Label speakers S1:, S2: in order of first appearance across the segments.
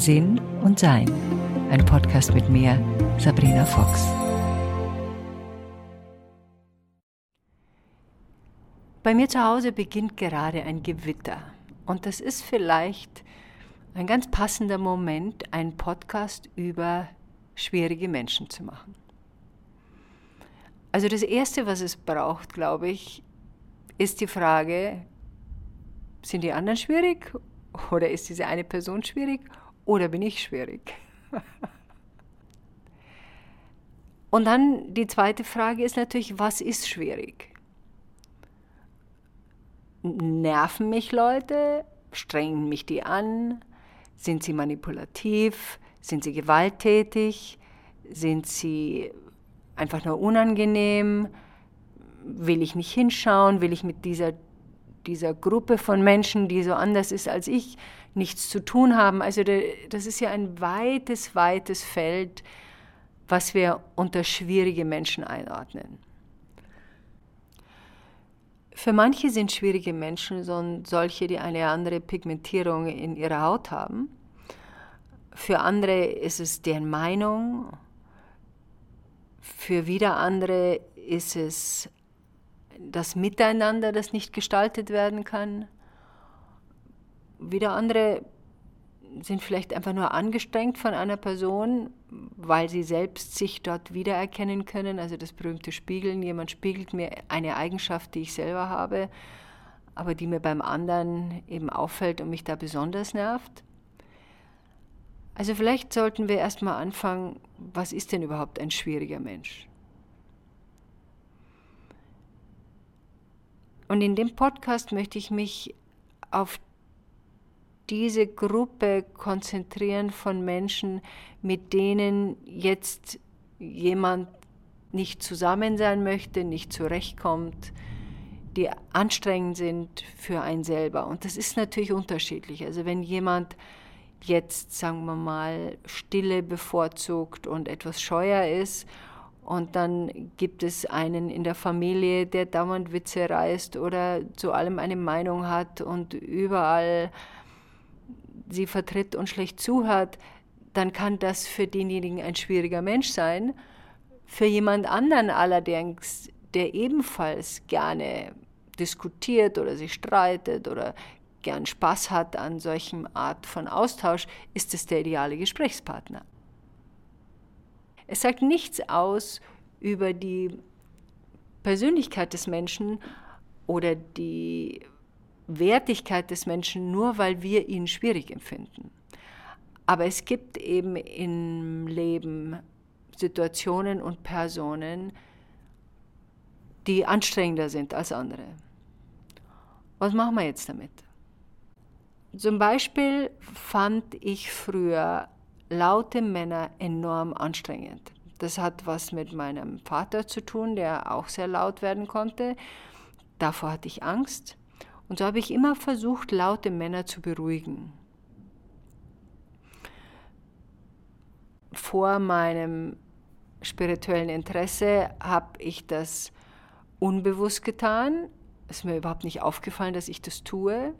S1: Sinn und Sein. Ein Podcast mit mir, Sabrina Fox. Bei mir zu Hause beginnt gerade ein Gewitter. Und das ist vielleicht ein ganz passender Moment, einen Podcast über schwierige Menschen zu machen. Also das Erste, was es braucht, glaube ich, ist die Frage, sind die anderen schwierig oder ist diese eine Person schwierig oder bin ich schwierig? Und dann die zweite Frage ist natürlich, was ist schwierig? Nerven mich Leute? Strengen mich die an? Sind sie manipulativ? Sind sie gewalttätig? Sind sie einfach nur unangenehm? Will ich nicht hinschauen? Will ich mit dieser, dieser Gruppe von Menschen, die so anders ist als ich, nichts zu tun haben? Also das ist ja ein weites, weites Feld, was wir unter schwierige Menschen einordnen. Für manche sind schwierige Menschen solche, die eine andere Pigmentierung in ihrer Haut haben. Für andere ist es deren Meinung. Für wieder andere ist es das Miteinander, das nicht gestaltet werden kann. Wieder andere sind vielleicht einfach nur angestrengt von einer Person, weil sie selbst sich dort wiedererkennen können. Also das berühmte Spiegeln. Jemand spiegelt mir eine Eigenschaft, die ich selber habe, aber die mir beim anderen eben auffällt und mich da besonders nervt. Also vielleicht sollten wir erstmal anfangen, was ist denn überhaupt ein schwieriger Mensch? Und in dem Podcast möchte ich mich auf diese Gruppe konzentrieren von Menschen, mit denen jetzt jemand nicht zusammen sein möchte, nicht zurechtkommt, die anstrengend sind für einen selber. Und das ist natürlich unterschiedlich. Also wenn jemand jetzt, sagen wir mal, Stille bevorzugt und etwas scheuer ist. Und dann gibt es einen in der Familie, der dauernd Witze reißt oder zu allem eine Meinung hat und überall sie vertritt und schlecht zuhört, dann kann das für denjenigen ein schwieriger Mensch sein. Für jemand anderen allerdings, der ebenfalls gerne diskutiert oder sich streitet oder gern Spaß hat an solchen Art von Austausch, ist es der ideale Gesprächspartner. Es sagt nichts aus über die Persönlichkeit des Menschen oder die Wertigkeit des Menschen, nur weil wir ihn schwierig empfinden. Aber es gibt eben im Leben Situationen und Personen, die anstrengender sind als andere. Was machen wir jetzt damit? Zum Beispiel fand ich früher laute Männer enorm anstrengend. Das hat was mit meinem Vater zu tun, der auch sehr laut werden konnte. Davor hatte ich Angst. Und so habe ich immer versucht, laute Männer zu beruhigen. Vor meinem spirituellen Interesse habe ich das unbewusst getan. Es ist mir überhaupt nicht aufgefallen, dass ich das tue.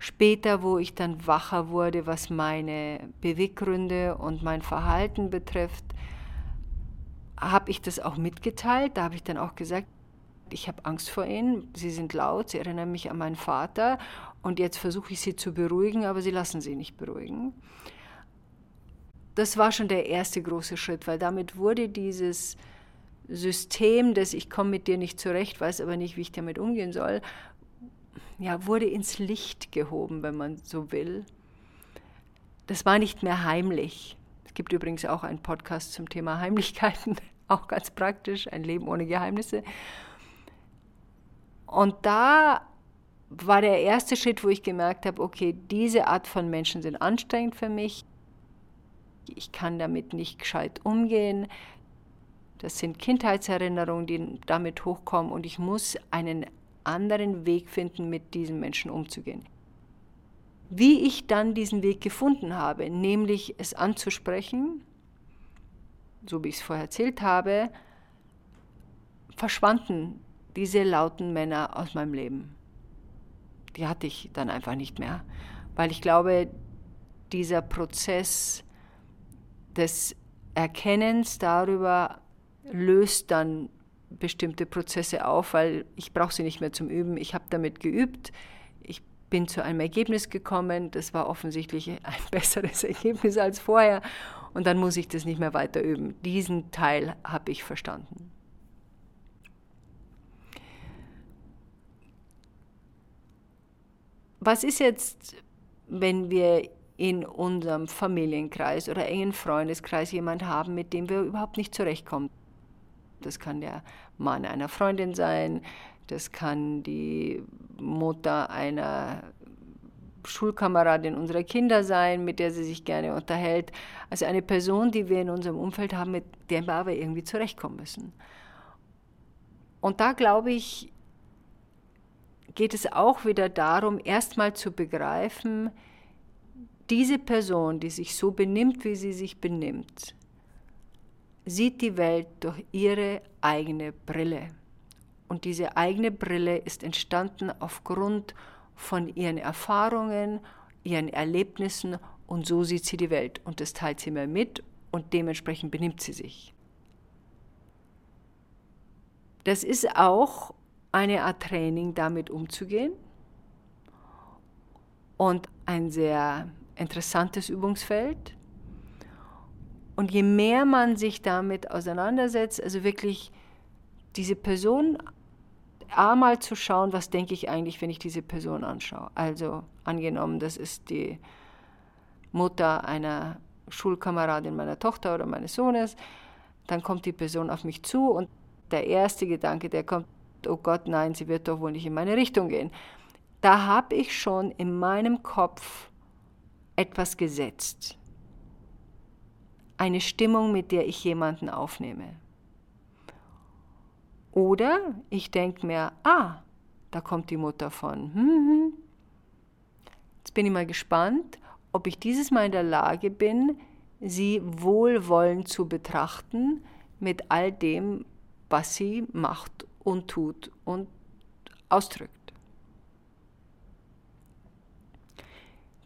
S1: Später, wo ich dann wacher wurde, was meine Beweggründe und mein Verhalten betrifft, habe ich das auch mitgeteilt. Da habe ich dann auch gesagt, ich habe Angst vor ihnen, sie sind laut, sie erinnern mich an meinen Vater und jetzt versuche ich sie zu beruhigen, aber sie lassen sie nicht beruhigen. Das war schon der erste große Schritt, weil damit wurde dieses System, dass ich komme mit dir nicht zurecht, weiß aber nicht, wie ich damit umgehen soll, ja, wurde ins Licht gehoben, wenn man so will. Das war nicht mehr heimlich. Es gibt übrigens auch einen Podcast zum Thema Heimlichkeiten, auch ganz praktisch, ein Leben ohne Geheimnisse. Und da war der erste Schritt, wo ich gemerkt habe, okay, diese Art von Menschen sind anstrengend für mich. Ich kann damit nicht gescheit umgehen. Das sind Kindheitserinnerungen, die damit hochkommen und ich muss einen anderen Weg finden, mit diesen Menschen umzugehen. Wie ich dann diesen Weg gefunden habe, nämlich es anzusprechen, so wie ich es vorher erzählt habe, verschwanden diese lauten Männer aus meinem Leben. Die hatte ich dann einfach nicht mehr, weil ich glaube, dieser Prozess des Erkennens darüber löst dann bestimmte Prozesse auf, weil ich brauche sie nicht mehr zum Üben. Ich habe damit geübt. Ich bin zu einem Ergebnis gekommen. Das war offensichtlich ein besseres Ergebnis als vorher. Und dann muss ich das nicht mehr weiter üben. Diesen Teil habe ich verstanden. Was ist jetzt, wenn wir in unserem Familienkreis oder engen Freundeskreis jemand haben, mit dem wir überhaupt nicht zurechtkommen? Das kann der Mann einer Freundin sein, das kann die Mutter einer Schulkameradin unserer Kinder sein, mit der sie sich gerne unterhält. Also eine Person, die wir in unserem Umfeld haben, mit der wir aber irgendwie zurechtkommen müssen. Und da glaube ich, geht es auch wieder darum, erstmal zu begreifen, diese Person, die sich so benimmt, wie sie sich benimmt, sieht die Welt durch ihre eigene Brille. Und diese eigene Brille ist entstanden aufgrund von ihren Erfahrungen, ihren Erlebnissen und so sieht sie die Welt und das teilt sie mir mit und dementsprechend benimmt sie sich. Das ist auch eine Art Training, damit umzugehen. Und ein sehr interessantes Übungsfeld. Und je mehr man sich damit auseinandersetzt, also wirklich diese Person einmal zu schauen, was denke ich eigentlich, wenn ich diese Person anschaue. Also angenommen, das ist die Mutter einer Schulkameradin meiner Tochter oder meines Sohnes, dann kommt die Person auf mich zu und der erste Gedanke, der kommt, oh Gott, nein, sie wird doch wohl nicht in meine Richtung gehen. Da habe ich schon in meinem Kopf etwas gesetzt. Eine Stimmung, mit der ich jemanden aufnehme. Oder ich denke mir, ah, da kommt die Mutter von. Hm, hm. Jetzt bin ich mal gespannt, ob ich dieses Mal in der Lage bin, sie wohlwollend zu betrachten mit all dem, was sie macht und tut und ausdrückt.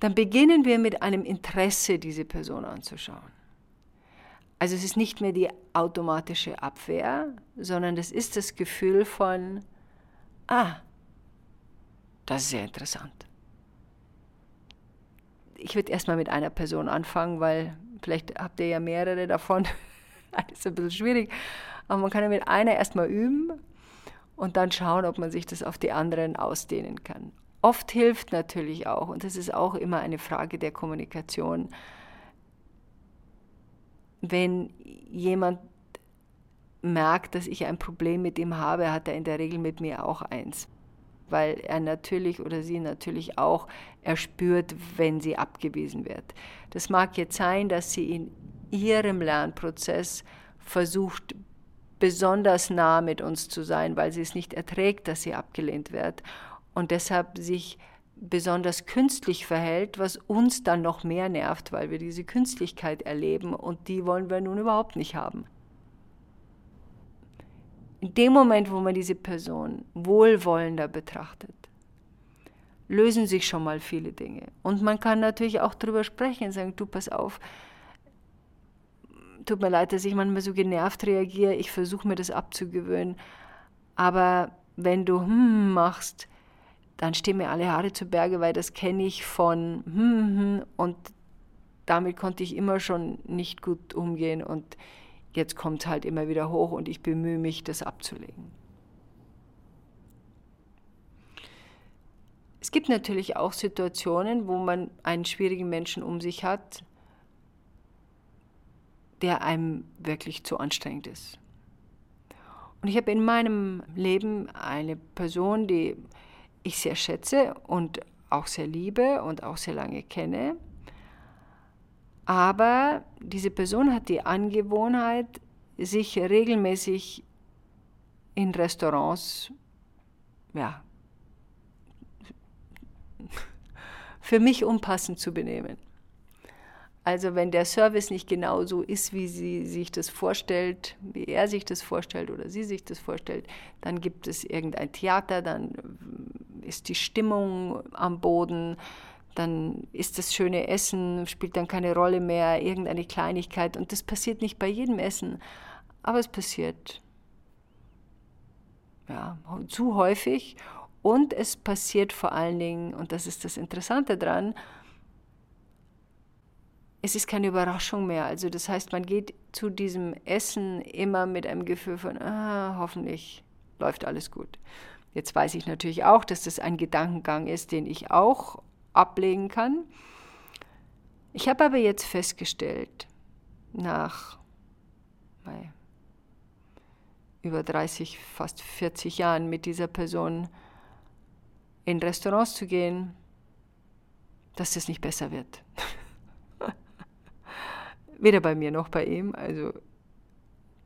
S1: Dann beginnen wir mit einem Interesse, diese Person anzuschauen. Also es ist nicht mehr die automatische Abwehr, sondern es ist das Gefühl von, ah, das ist sehr interessant. Ich würde erstmal mit einer Person anfangen, weil vielleicht habt ihr ja mehrere davon. das ist ein bisschen schwierig. Aber man kann ja mit einer erstmal üben und dann schauen, ob man sich das auf die anderen ausdehnen kann. Oft hilft natürlich auch, und das ist auch immer eine Frage der Kommunikation, wenn jemand merkt, dass ich ein Problem mit ihm habe, hat er in der Regel mit mir auch eins. Weil er natürlich oder sie natürlich auch erspürt, wenn sie abgewiesen wird. Das mag jetzt sein, dass sie in ihrem Lernprozess versucht, besonders nah mit uns zu sein, weil sie es nicht erträgt, dass sie abgelehnt wird und deshalb sich besonders künstlich verhält, was uns dann noch mehr nervt, weil wir diese Künstlichkeit erleben und die wollen wir nun überhaupt nicht haben. In dem Moment, wo man diese Person wohlwollender betrachtet, lösen sich schon mal viele Dinge. Und man kann natürlich auch darüber sprechen sagen, du pass auf, tut mir leid, dass ich manchmal so genervt reagiere, ich versuche mir das abzugewöhnen, aber wenn du hm machst, dann stehen mir alle Haare zu Berge, weil das kenne ich von hm, hm, und damit konnte ich immer schon nicht gut umgehen. Und jetzt kommt es halt immer wieder hoch und ich bemühe mich, das abzulegen. Es gibt natürlich auch Situationen, wo man einen schwierigen Menschen um sich hat, der einem wirklich zu anstrengend ist. Und ich habe in meinem Leben eine Person, die ich sehr schätze und auch sehr liebe und auch sehr lange kenne. Aber diese Person hat die Angewohnheit, sich regelmäßig in Restaurants, ja, für mich unpassend zu benehmen. Also wenn der Service nicht genau so ist, wie sie sich das vorstellt, wie er sich das vorstellt oder sie sich das vorstellt, dann gibt es irgendein Theater, dann ist die Stimmung am Boden, dann ist das schöne Essen, spielt dann keine Rolle mehr, irgendeine Kleinigkeit. Und das passiert nicht bei jedem Essen, aber es passiert ja, zu häufig. Und es passiert vor allen Dingen, und das ist das Interessante dran, es ist keine Überraschung mehr. Also das heißt, man geht zu diesem Essen immer mit einem Gefühl von, ah, hoffentlich läuft alles gut. Jetzt weiß ich natürlich auch, dass das ein Gedankengang ist, den ich auch ablegen kann. Ich habe aber jetzt festgestellt, nach über 30, fast 40 Jahren mit dieser Person in Restaurants zu gehen, dass das nicht besser wird. Weder bei mir noch bei ihm. Also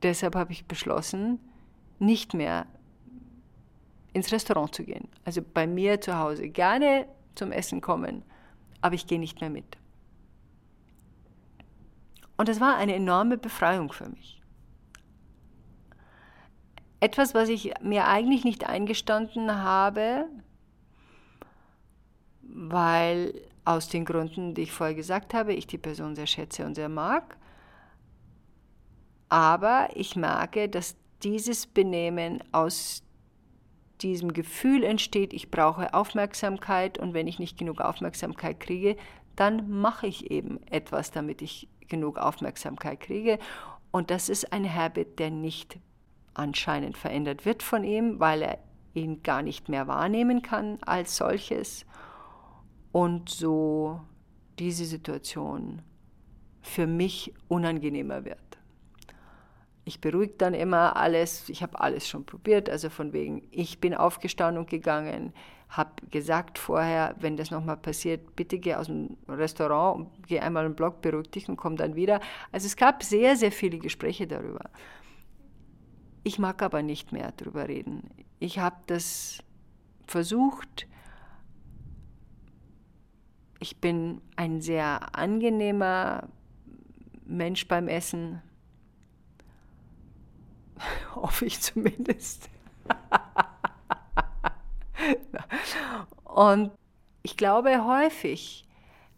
S1: deshalb habe ich beschlossen, nicht mehr ins Restaurant zu gehen. Also bei mir zu Hause gerne zum Essen kommen, aber ich gehe nicht mehr mit. Und das war eine enorme Befreiung für mich. Etwas, was ich mir eigentlich nicht eingestanden habe, weil aus den Gründen, die ich vorher gesagt habe, ich die Person sehr schätze und sehr mag. Aber ich merke, dass dieses Benehmen aus diesem Gefühl entsteht, ich brauche Aufmerksamkeit und wenn ich nicht genug Aufmerksamkeit kriege, dann mache ich eben etwas, damit ich genug Aufmerksamkeit kriege. Und das ist ein Habit, der nicht anscheinend verändert wird von ihm, weil er ihn gar nicht mehr wahrnehmen kann als solches und so diese Situation für mich unangenehmer wird. Ich beruhige dann immer alles, ich habe alles schon probiert, also von wegen, ich bin aufgestanden und gegangen, habe gesagt vorher, wenn das nochmal passiert, bitte geh aus dem Restaurant geh einmal im Block, beruhig dich und komm dann wieder. Also es gab sehr, sehr viele Gespräche darüber. Ich mag aber nicht mehr darüber reden. Ich habe das versucht, ich bin ein sehr angenehmer Mensch beim Essen. Hoffe ich zumindest. Und ich glaube, häufig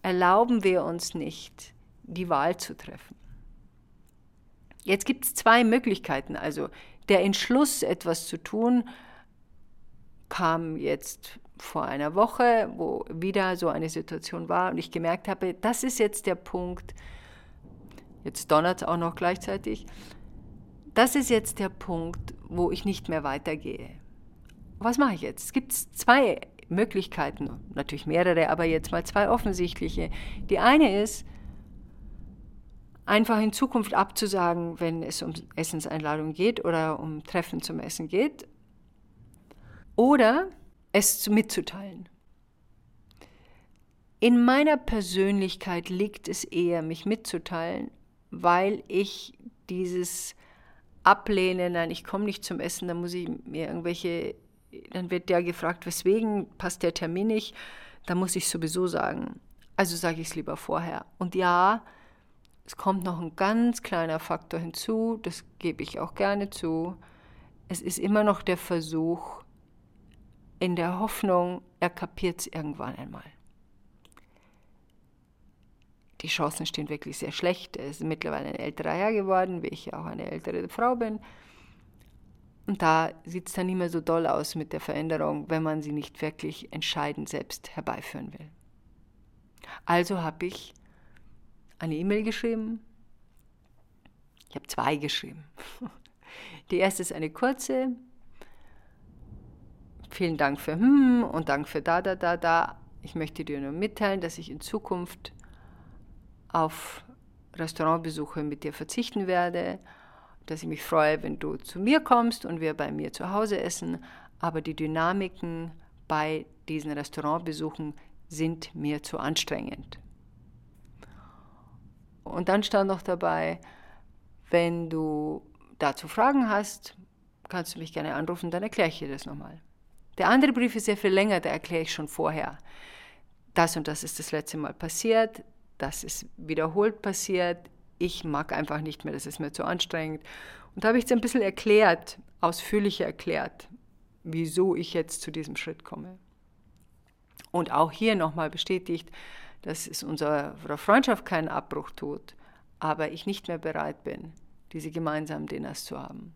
S1: erlauben wir uns nicht, die Wahl zu treffen. Jetzt gibt es zwei Möglichkeiten. Also der Entschluss, etwas zu tun, kam jetzt vor einer Woche, wo wieder so eine Situation war und ich gemerkt habe, das ist jetzt der Punkt, jetzt donnert es auch noch gleichzeitig, das ist jetzt der Punkt, wo ich nicht mehr weitergehe. Was mache ich jetzt? Es gibt zwei Möglichkeiten, natürlich mehrere, aber jetzt mal zwei offensichtliche. Die eine ist, einfach in Zukunft abzusagen, wenn es um Essenseinladung geht oder um Treffen zum Essen geht. Oder es mitzuteilen. In meiner Persönlichkeit liegt es eher, mich mitzuteilen, weil ich dieses Ablehnen, nein, ich komme nicht zum Essen, dann muss ich mir irgendwelche, dann wird der gefragt, weswegen passt der Termin nicht, dann muss ich sowieso sagen. Also sage ich es lieber vorher. Und ja, es kommt noch ein ganz kleiner Faktor hinzu, das gebe ich auch gerne zu. Es ist immer noch der Versuch, in der Hoffnung, er kapiert es irgendwann einmal. Die Chancen stehen wirklich sehr schlecht. Er ist mittlerweile ein älterer Herr geworden, wie ich ja auch eine ältere Frau bin. Und da sieht es dann nicht mehr so doll aus mit der Veränderung, wenn man sie nicht wirklich entscheidend selbst herbeiführen will. Also habe ich eine E-Mail geschrieben. Ich habe zwei geschrieben. Die erste ist eine kurze, Vielen Dank für hm und Dank für da, da, da, da. Ich möchte dir nur mitteilen, dass ich in Zukunft auf Restaurantbesuche mit dir verzichten werde, dass ich mich freue, wenn du zu mir kommst und wir bei mir zu Hause essen, aber die Dynamiken bei diesen Restaurantbesuchen sind mir zu anstrengend. Und dann stand noch dabei, wenn du dazu Fragen hast, kannst du mich gerne anrufen, dann erkläre ich dir das nochmal. Der andere Brief ist sehr viel länger, da erkläre ich schon vorher. Das und das ist das letzte Mal passiert, das ist wiederholt passiert, ich mag einfach nicht mehr, das ist mir zu anstrengend. Und da habe ich jetzt ein bisschen erklärt, ausführlicher erklärt, wieso ich jetzt zu diesem Schritt komme. Und auch hier nochmal bestätigt, dass es unserer Freundschaft keinen Abbruch tut, aber ich nicht mehr bereit bin, diese gemeinsamen Dinners zu haben.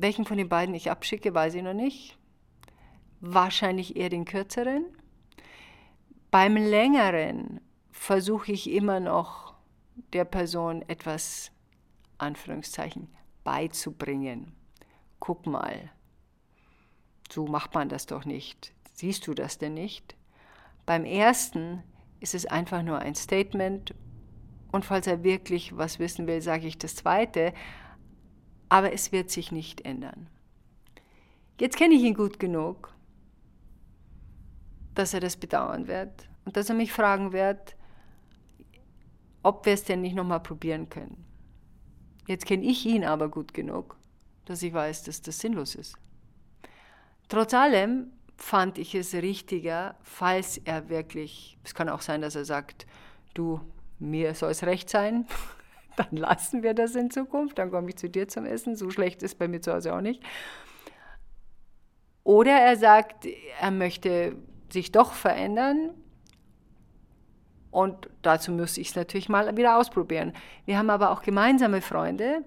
S1: Welchen von den beiden ich abschicke, weiß ich noch nicht. Wahrscheinlich eher den kürzeren. Beim längeren versuche ich immer noch der Person etwas, Anführungszeichen, beizubringen. Guck mal, so macht man das doch nicht. Siehst du das denn nicht? Beim ersten ist es einfach nur ein Statement und falls er wirklich was wissen will, sage ich das zweite, aber es wird sich nicht ändern. Jetzt kenne ich ihn gut genug, dass er das bedauern wird und dass er mich fragen wird, ob wir es denn nicht nochmal probieren können. Jetzt kenne ich ihn aber gut genug, dass ich weiß, dass das sinnlos ist. Trotz allem fand ich es richtiger, falls er wirklich, es kann auch sein, dass er sagt, du, mir soll es recht sein, dann lassen wir das in Zukunft, dann komme ich zu dir zum Essen, so schlecht ist bei mir zu Hause auch nicht. Oder er sagt, er möchte sich doch verändern und dazu müsste ich es natürlich mal wieder ausprobieren. Wir haben aber auch gemeinsame Freunde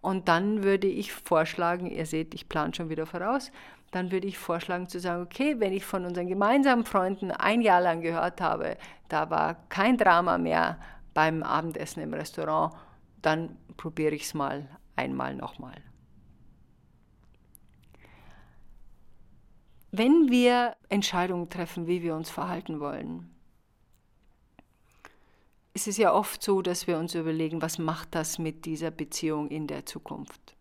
S1: und dann würde ich vorschlagen, ihr seht, ich plane schon wieder voraus, dann würde ich vorschlagen zu sagen, okay, wenn ich von unseren gemeinsamen Freunden ein Jahr lang gehört habe, da war kein Drama mehr beim Abendessen im Restaurant, dann probiere ich es mal einmal nochmal. Wenn wir Entscheidungen treffen, wie wir uns verhalten wollen, ist es ja oft so, dass wir uns überlegen, was macht das mit dieser Beziehung in der Zukunft?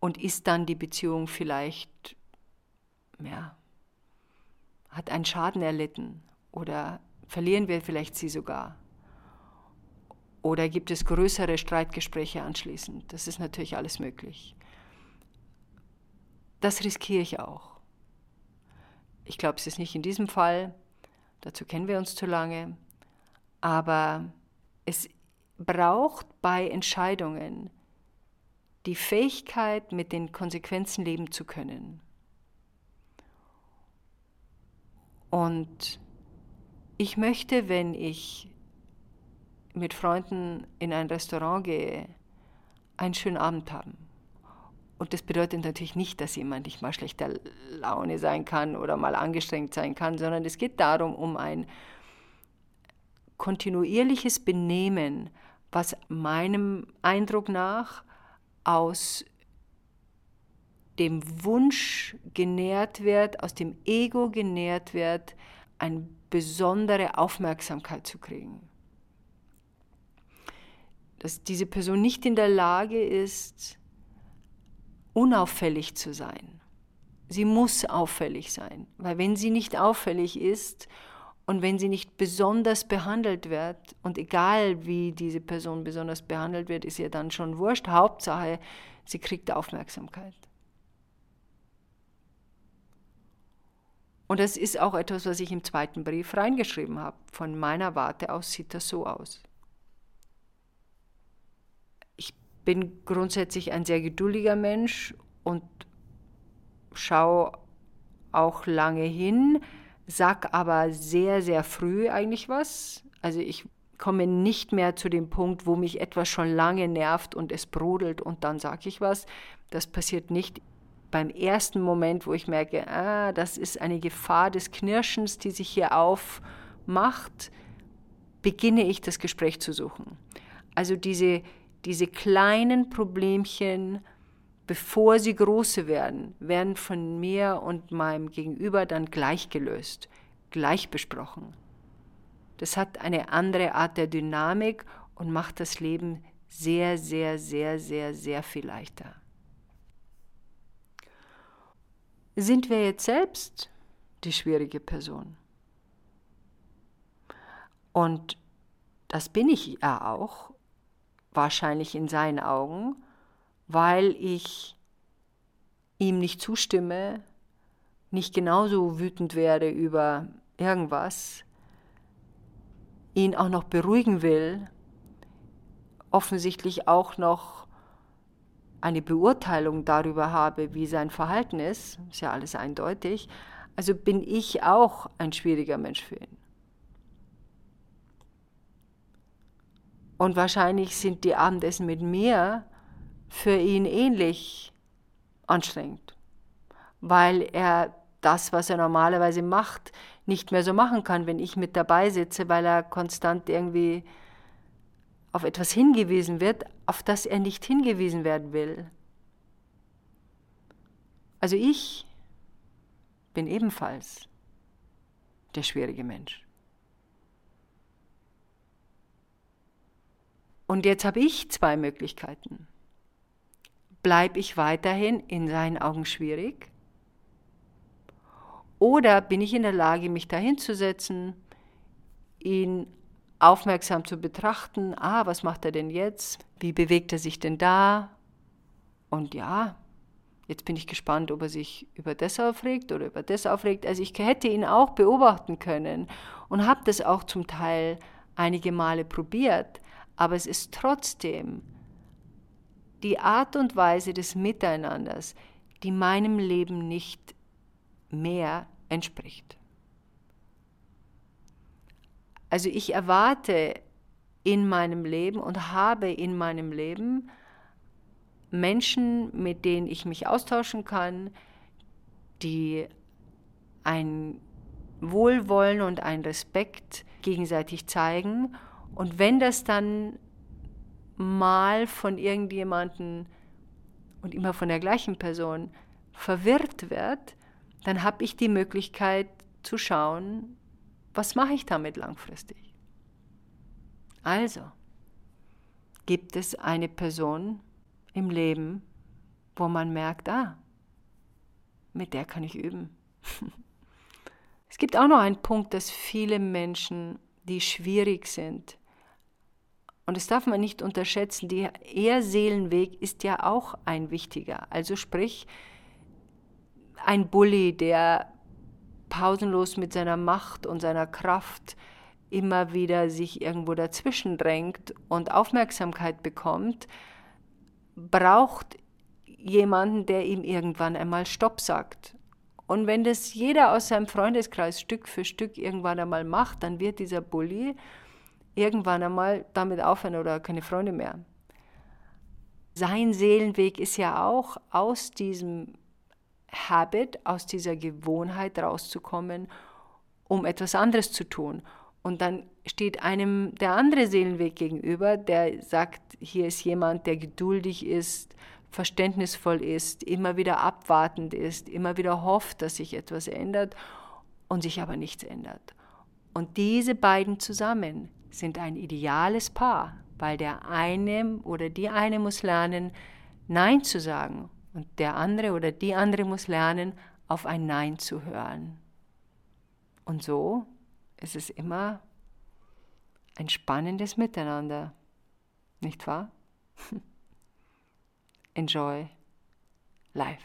S1: Und ist dann die Beziehung vielleicht, ja, hat einen Schaden erlitten oder verlieren wir vielleicht sie sogar? Oder gibt es größere Streitgespräche anschließend? Das ist natürlich alles möglich. Das riskiere ich auch. Ich glaube, es ist nicht in diesem Fall. Dazu kennen wir uns zu lange. Aber es braucht bei Entscheidungen die Fähigkeit, mit den Konsequenzen leben zu können. Und ich möchte, wenn ich mit Freunden in ein Restaurant gehe, einen schönen Abend haben. Und das bedeutet natürlich nicht, dass jemand nicht mal schlechter Laune sein kann oder mal angestrengt sein kann, sondern es geht darum, um ein kontinuierliches Benehmen, was meinem Eindruck nach aus dem Wunsch genährt wird, aus dem Ego genährt wird, eine besondere Aufmerksamkeit zu kriegen. Dass diese Person nicht in der Lage ist, unauffällig zu sein. Sie muss auffällig sein, weil wenn sie nicht auffällig ist und wenn sie nicht besonders behandelt wird, und egal wie diese Person besonders behandelt wird, ist ihr dann schon wurscht. Hauptsache, sie kriegt Aufmerksamkeit. Und das ist auch etwas, was ich im zweiten Brief reingeschrieben habe. Von meiner Warte aus sieht das so aus. Ich bin grundsätzlich ein sehr geduldiger Mensch und schaue auch lange hin, sag aber sehr, sehr früh eigentlich was. Also ich komme nicht mehr zu dem Punkt, wo mich etwas schon lange nervt und es brodelt und dann sage ich was. Das passiert nicht beim ersten Moment, wo ich merke, ah, das ist eine Gefahr des Knirschens, die sich hier aufmacht, beginne ich das Gespräch zu suchen. Also diese, diese kleinen Problemchen, bevor sie große werden, werden von mir und meinem Gegenüber dann gleich gelöst, gleich besprochen. Das hat eine andere Art der Dynamik und macht das Leben sehr, sehr, sehr, sehr, sehr viel leichter. Sind wir jetzt selbst die schwierige Person? Und das bin ich ja auch, wahrscheinlich in seinen Augen, weil ich ihm nicht zustimme, nicht genauso wütend werde über irgendwas, ihn auch noch beruhigen will, offensichtlich auch noch eine Beurteilung darüber habe, wie sein Verhalten ist, ist ja alles eindeutig, also bin ich auch ein schwieriger Mensch für ihn. Und wahrscheinlich sind die Abendessen mit mir für ihn ähnlich anstrengend, weil er das, was er normalerweise macht, nicht mehr so machen kann, wenn ich mit dabei sitze, weil er konstant irgendwie auf etwas hingewiesen wird, auf das er nicht hingewiesen werden will. Also ich bin ebenfalls der schwierige Mensch. Und jetzt habe ich zwei Möglichkeiten. Bleibe ich weiterhin in seinen Augen schwierig? Oder bin ich in der Lage, mich dahinzusetzen, ihn aufmerksam zu betrachten, ah, was macht er denn jetzt? Wie bewegt er sich denn da? Und ja, jetzt bin ich gespannt, ob er sich über das aufregt oder über das aufregt. Also ich hätte ihn auch beobachten können und habe das auch zum Teil einige Male probiert, aber es ist trotzdem die Art und Weise des Miteinanders, die meinem Leben nicht mehr entspricht. Also ich erwarte in meinem Leben und habe in meinem Leben Menschen, mit denen ich mich austauschen kann, die ein Wohlwollen und ein Respekt gegenseitig zeigen. Und wenn das dann mal von irgendjemandem und immer von der gleichen Person verwirrt wird, dann habe ich die Möglichkeit zu schauen, was mache ich damit langfristig? Also, gibt es eine Person im Leben, wo man merkt, ah, mit der kann ich üben. es gibt auch noch einen Punkt, dass viele Menschen, die schwierig sind, und das darf man nicht unterschätzen, der Seelenweg ist ja auch ein wichtiger. Also sprich, ein Bully, der pausenlos mit seiner Macht und seiner Kraft immer wieder sich irgendwo dazwischen drängt und Aufmerksamkeit bekommt, braucht jemanden, der ihm irgendwann einmal Stopp sagt. Und wenn das jeder aus seinem Freundeskreis Stück für Stück irgendwann einmal macht, dann wird dieser Bully irgendwann einmal damit aufhören oder keine Freunde mehr. Sein Seelenweg ist ja auch aus diesem Habit, aus dieser Gewohnheit rauszukommen, um etwas anderes zu tun. Und dann steht einem der andere Seelenweg gegenüber, der sagt, hier ist jemand, der geduldig ist, verständnisvoll ist, immer wieder abwartend ist, immer wieder hofft, dass sich etwas ändert und sich aber nichts ändert. Und diese beiden zusammen sind ein ideales Paar, weil der eine oder die eine muss lernen, Nein zu sagen und der andere oder die andere muss lernen, auf ein Nein zu hören. Und so ist es immer ein spannendes Miteinander, nicht wahr? Enjoy life.